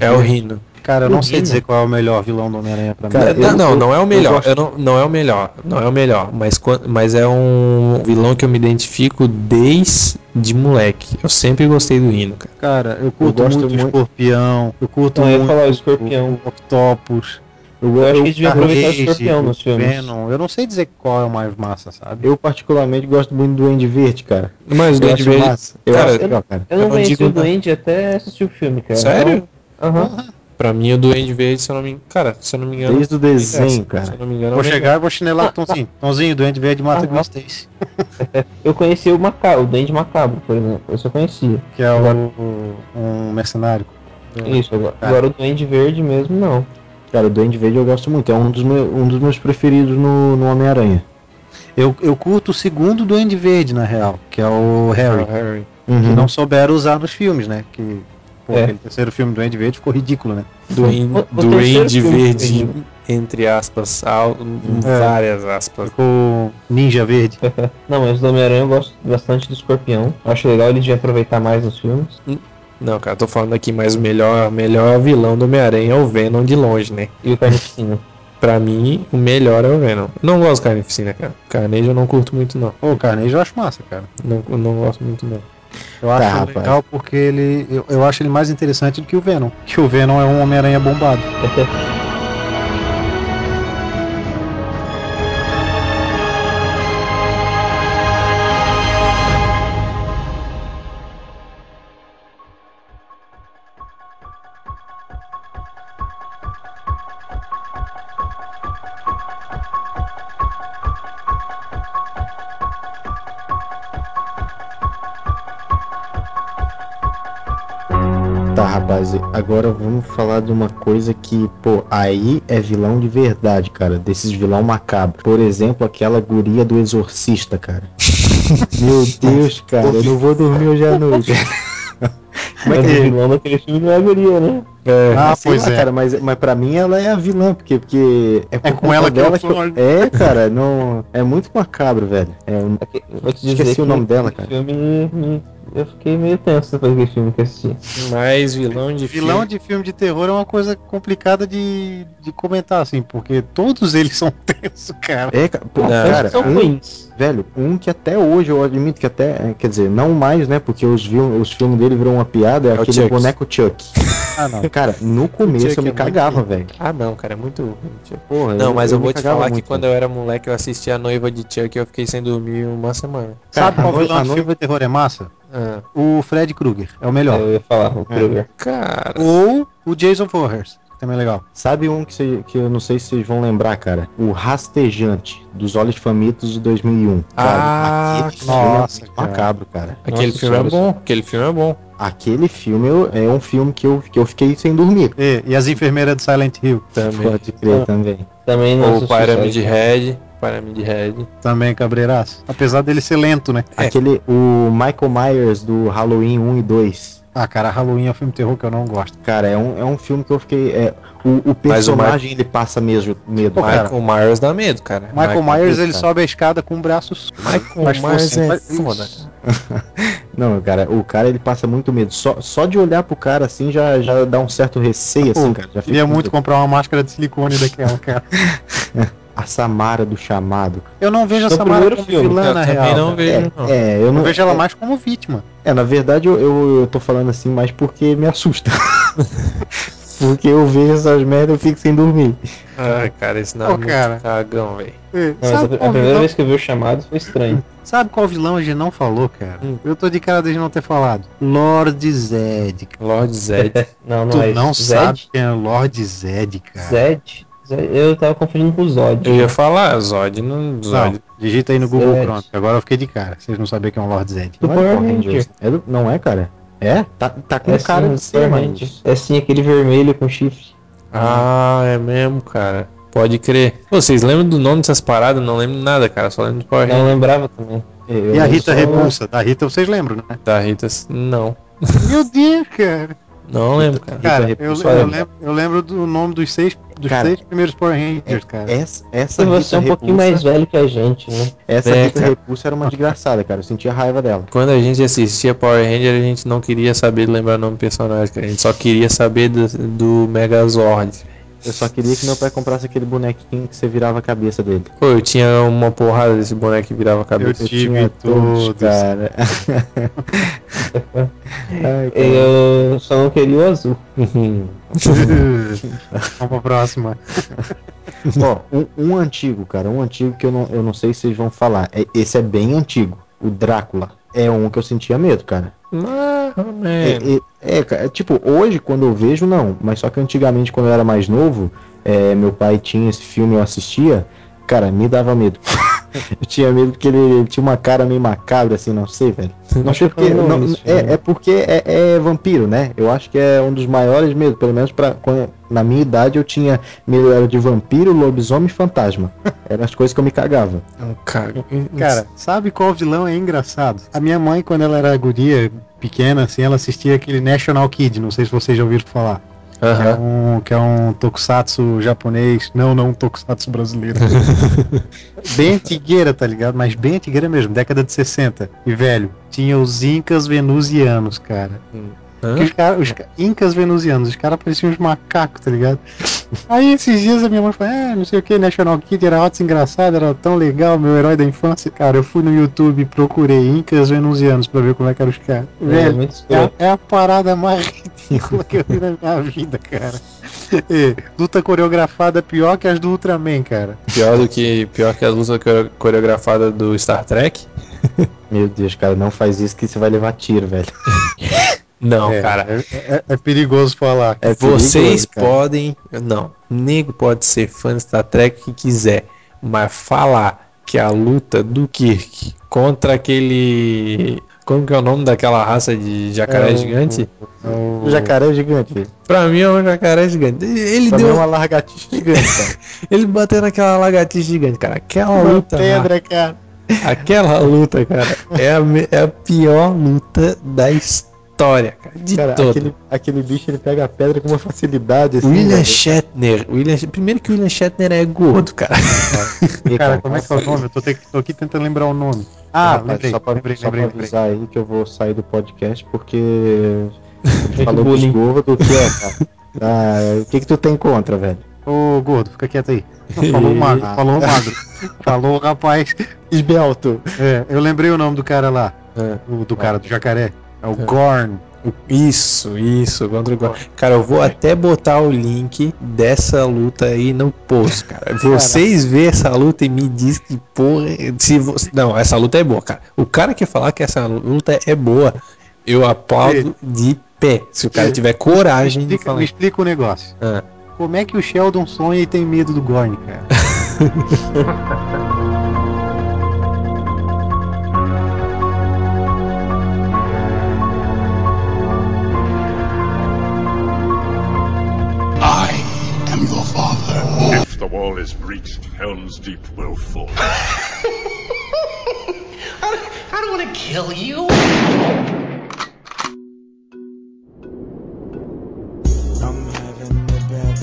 É o. Rino. Cara, eu não sei dizer qual é o melhor vilão do Homem-Aranha pra mim. Cara, não, eu- não, eu- não é o eu melhor. Eu não, não é o melhor. Não é o melhor. Mas, mas é um vilão que eu me identifico desde moleque. Eu sempre gostei do Hino, cara. Cara, eu curto gosto muito Escorpião, eu curto Não, eu ia muito falar o Escorpião. o Octopus. Eu, Eu acho que eu, eles deviam aproveitar o Escorpião nos filmes. Venom. Eu não sei dizer qual é o mais massa, sabe? eu particularmente gosto muito do Duende Verde, cara. Mas o Eu Duende Verde. massa. Eu Cara, acho legal, cara. Eu não Eu não conheci digo o. Duende até assistir o filme, cara. Sério? Então, Aham. Pra mim, o Duende Verde, se eu não me engano. Cara, se eu não me engano. Desde o desenho, Se cara. eu não me engano, é Vou o chegar e vou chinelar o Tonzinho. Tonzinho, doente verde mata Ah, Stacy. Eu conheci o Macabro, o Duende Macabro, por exemplo. Eu só conhecia. Que é o, o- um mercenário. Isso, agora, agora o Duende Verde mesmo, não. Cara, o Duende Verde eu gosto muito. É um dos, meu- um dos meus preferidos no, no Homem-Aranha. Eu, eu curto o segundo Duende Verde, na real, que é o Harry. Ah, Harry. Que Uhum. não souberam usar nos filmes, né? Que pô, É. aquele terceiro filme do Duende Verde ficou ridículo, né? Duende, O- o Duende terceiro filme Verde, entre aspas, al- É. várias aspas. Ficou Ninja Verde. Não, mas do Homem-Aranha eu gosto bastante do Escorpião. Acho legal eles de aproveitar mais nos filmes. Não, cara, tô falando aqui, mas o melhor, melhor vilão do Homem-Aranha é o Venom de longe, né? E o Carnificina. Pra mim, o melhor é o Venom. Não gosto de Carnificina, cara. Carnegie eu não curto muito, não. Pô, o Carnegie eu acho massa, cara. Não, não gosto muito, não. Eu acho Tá, rapaz. legal porque ele. Eu, eu acho ele mais interessante do que o Venom. Que o Venom é um Homem-Aranha bombado. Rapaz, agora vamos falar de uma coisa que, pô, aí é vilão de verdade, cara. Desses vilão macabro. Por exemplo, aquela guria do exorcista, cara. Meu Deus, cara, eu não vou dormir hoje à noite. Como é Mas que o vilão daquele filme não é a guria, né? Ah, Sei pois lá, é. cara, mas, mas pra mim ela é a vilã, porque, porque é, por É com ela que eu fui- eu- É, cara, não. É muito macabro, velho. É, Aque- Vou te dizer Esqueci que o nome dela, cara. filme me- eu fiquei meio tenso depois daquele filme que eu assisti. Mas vilão de Vilão filme... de filme de terror é uma coisa complicada de, de comentar, assim, porque todos eles são tensos, cara. é, pô, Não. cara, são um, ruins. velho, um que até hoje eu admito que até, é, quer dizer, não mais, né, porque os, os filmes dele viram uma piada, é, É aquele Chuck. boneco Chuck. Ah, não. Cara, no começo eu me é muito cagava, velho. Ah, não, cara, é muito. Porra, Não, mas eu, vou me te falar que muito, quando velho. eu era moleque eu assisti a noiva de Chuck e eu fiquei sem dormir uma semana. Sabe Cara, qual a vilão de filme de terror é massa? Ah, O Fred Krueger. É o melhor. Eu ia falar, o Krueger. cara. Ou o Jason Voorhees. Também é legal. Sabe um que, cê- que eu não sei se vocês vão lembrar, cara? O Rastejante, dos Olhos Famintos de 2001. Cara, Ah, aquele filme nossa, é muito cara. macabro, cara. Aquele Nossa filme é bom, aquele filme é bom. Aquele filme eu- é um filme que eu, que eu fiquei sem dormir. E, e as enfermeiras de Silent Hill. Também. Pode crer Ah. também. Também não Ou assisti, Pyramid sabe? Head. Pyramid Head. Também cabreiraço. Apesar dele ser lento, né? É. Aquele, o Michael Myers do Halloween 1 e 2. Ah, cara, Halloween é um filme de terror que eu não gosto. Cara, é um, é um filme que eu fiquei. É, o, o Mas o personagem ele passa mesmo medo. Pô, cara. cara. Michael Myers dá medo, cara. Michael, Myers, ele cara. sobe a escada com braços. Michael Faz Myers é foda. Não, cara, o cara ele passa muito medo. Só, só de olhar pro cara assim já, já dá um certo receio, assim, Pô, cara. Já Queria fica muito comprar uma máscara de silicone daquela, cara. A Samara do chamado. Eu não vejo a No Samara primeiro como filme, vilã, Eu na real. não vejo, não. É, eu Eu não vejo ela mais como vítima. É, na verdade eu, eu, eu tô falando assim mais porque me assusta. porque eu vejo essas merdas e eu fico sem dormir. Ai, cara, esse não é Pô, muito cara. cagão, velho. É, Não, a, a primeira vilão, vez que eu vi o chamado foi estranho. sabe qual vilão a gente não falou, cara? Hum. Eu tô de cara desde não ter falado. Lord Zed. Lord Zed. Não, não Tu é não isso. sabe Zed? quem é Lord Zed, cara. Zed? Eu tava confundindo com o Zod. Eu ia falar, Zod não. Zod. Não, digita aí no Google Zed. Chrome. Agora eu fiquei de cara. Vocês não sabem quem é um Lord Zed. Do Não é Power Power Ranger. É do- não é, cara? É? Tá, tá com É cara sim, de ser, mas... É sim, aquele vermelho com chifre. Ah, é mesmo, cara. Pode crer. Vocês lembram do nome dessas paradas? Não lembro nada, cara. Só lembro do Power Não Ranger. lembrava também. Eu E a Rita só- Repulsa? Da Rita vocês lembram, né? Da Rita, não. Meu Deus, cara. Não lembro, cara. Cara, Rita eu, Repulsa, eu lembro, eu lembro do nome dos seis, dos Cara, seis primeiros Power Rangers, cara. Essa, essa Se você é um Rita pouquinho Repulsa- mais velho que a gente, né? Essa É, Rita. Repulsa era uma desgraçada, cara. Eu sentia raiva dela. Quando a gente assistia Power Ranger, a gente não queria saber lembrar o nome do personagem, cara. A gente só queria saber do, do Megazord. Eu só queria que meu pai comprasse aquele bonequinho que você virava a cabeça dele. Pô, eu tinha uma porrada desse boneco que virava a cabeça. Eu tive todos. cara. Ai, cara. Eu só não queria o azul. Vamos pra próxima. Ó, um, um antigo, cara, um antigo que eu não, eu não sei se vocês vão falar. É- esse é bem antigo. O Drácula. É um que eu sentia medo, cara. Ah. É, é, é, cara, tipo, hoje quando eu vejo, não. Mas só que antigamente, quando eu era mais novo, é, meu pai tinha esse filme, eu assistia, cara, me dava medo. eu tinha medo porque ele, ele tinha uma cara meio macabra, assim, não sei, velho. Não sei porque. não, isso, é, né? é porque é, é vampiro, né? Eu acho que é um dos maiores medos, pelo menos pra, quando- na minha idade eu tinha medo era de vampiro, lobisomem e fantasma. Eram as coisas que eu me cagava. Cara, Cara, sabe qual vilão é engraçado? A minha mãe, quando ela era guria, pequena, assim, ela assistia aquele National Kid, não sei se vocês já ouviram falar. Que é um, que é um tokusatsu japonês, não, não um tokusatsu brasileiro. bem antigueira, tá ligado? Mas bem antigueira mesmo, década de 60. E velho, tinha os Incas venusianos, cara. Que Os, cara, os ca- Incas venusianos, os caras pareciam uns macacos, tá ligado? Aí esses dias a minha mãe falou, é, não sei o que, National Kid era ótimo, engraçado, era tão legal, meu herói da infância. Cara, eu fui no YouTube e procurei Incas venusianos pra ver como é que eram os caras. É, Velho, muito é, é a parada mais ridícula que eu vi na minha vida, cara. É, luta coreografada pior que as do Ultraman, cara. Pior do que. Pior que as lutas core- coreografadas do Star Trek? Meu Deus, cara, não faz isso que você vai levar tiro, velho. Não, É, cara. É, é- é perigoso falar. É Vocês perigoso, cara. podem. Não. Nego pode ser fã de Star Trek que quiser. Mas falar que a luta do Kirk contra aquele. Como que é o nome daquela raça de jacaré É o- gigante? O jacaré é gigante. Pra mim é um jacaré gigante. Ele Pra mim deu. é uma largatixa gigante, cara. Ele bateu naquela lagartixa gigante, cara. Aquela luta. lá, pedra, cara. aquela luta, cara, é a, é a pior luta da história, cara. De Cara, toda. aquele, aquele bicho ele pega a pedra com uma facilidade assim. William velho. Shatner. William, primeiro que o William Shatner é gordo, cara. E, Cara, como é que é o nome? Eu tô, te- tô aqui tentando lembrar o nome. Ah, Ah, lembrei, só pra, lembrei, só lembrei, pra lembrei. avisar aí que eu vou sair do podcast porque falou dos gordo que é, cara. Ah, o que que tu tem contra, velho? Ô, gordo, fica quieto aí. Falou o magro, falou o magro. Falou o rapaz. Esbelto. É, eu lembrei o nome do cara lá. É. O, do cara, do jacaré. É o Gorn. Isso, isso, contra o Gordo. Cara, eu vou até botar o link dessa luta aí no post, cara. Vocês vê essa luta e me diz que porra. Se vo... Não, essa luta é boa, cara. O cara que falar que essa luta é boa, eu aplaudo de pé. Se o cara tiver Me coragem de explica, falar. me explica o negócio. Ah. Como é que o Sheldon sonha e tem medo do Gorn, cara? Breached, Helm's Deep will fall. I don't, I don't want to kill you.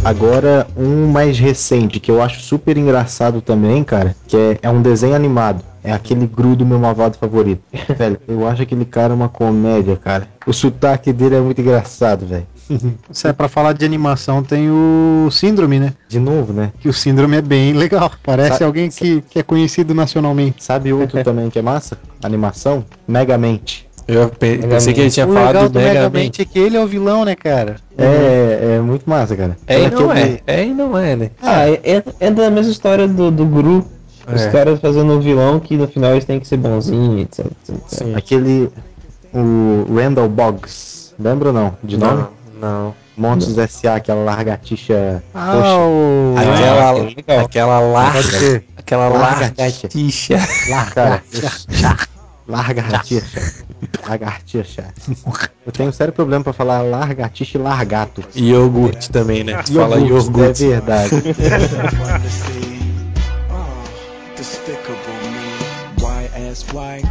Agora, um mais recente, que eu acho super engraçado também, cara, que é, é um desenho animado. É aquele Gru do meu malvado favorito. velho, eu acho aquele cara uma comédia, cara. O sotaque dele é muito engraçado, velho. Se é pra falar de animação, tem o Síndrome, né? De novo, né? Que o Síndrome é bem legal. Parece Sabe- alguém que, que é conhecido nacionalmente. Sabe outro também que é massa? Animação? Megamente. Eu pe- pensei que ele tinha o falado legal do Mega Man. Megamente é que ele é o vilão, né, cara? É, é muito massa, cara. É e não é. É e não é, né? Ah, entra, entra na mesma história do, do Gru. Os É. caras fazendo um vilão que no final eles têm que ser bonzinhos, etc, etc. Aquele. O Randall Boggs. Lembra ou não? De nome? Não, não. Monstros S.A., aquela largatixa. Ah, Poxa, o... Aquela, que legal. aquela larga, aquela Largatixa. largatixa. Cara, lagartixa. Lagartixa. Eu tenho um sério problema pra falar largatixa e largato. E iogurte também, né? Tu fala iogurte. É verdade. despicable me. Why ask why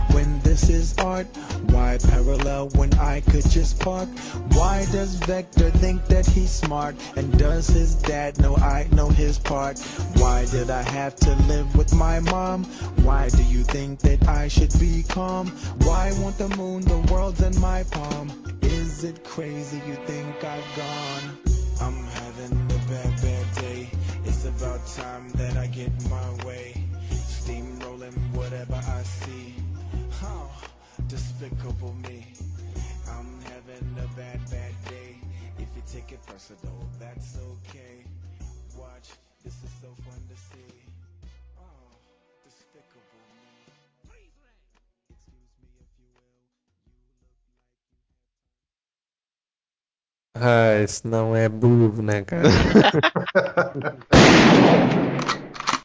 is art? Why parallel when I could just park? Why does Vector think that he's smart? And does his dad know I know his part? Why did I have to live with my mom? Why do you think that I should be calm? Why won't the moon, the world's in my palm? Is it crazy you think I've gone? I'm having a bad, bad day. It's about time that I get my way. Steamrolling whatever I see. Oh, despicable me. I'm having a bad, bad day. If you take it personal, that's okay. Watch, this is so fun to see. Oh, despicable me. Excuse me if you will. You look like you have Ah, isso não é burro, né, cara?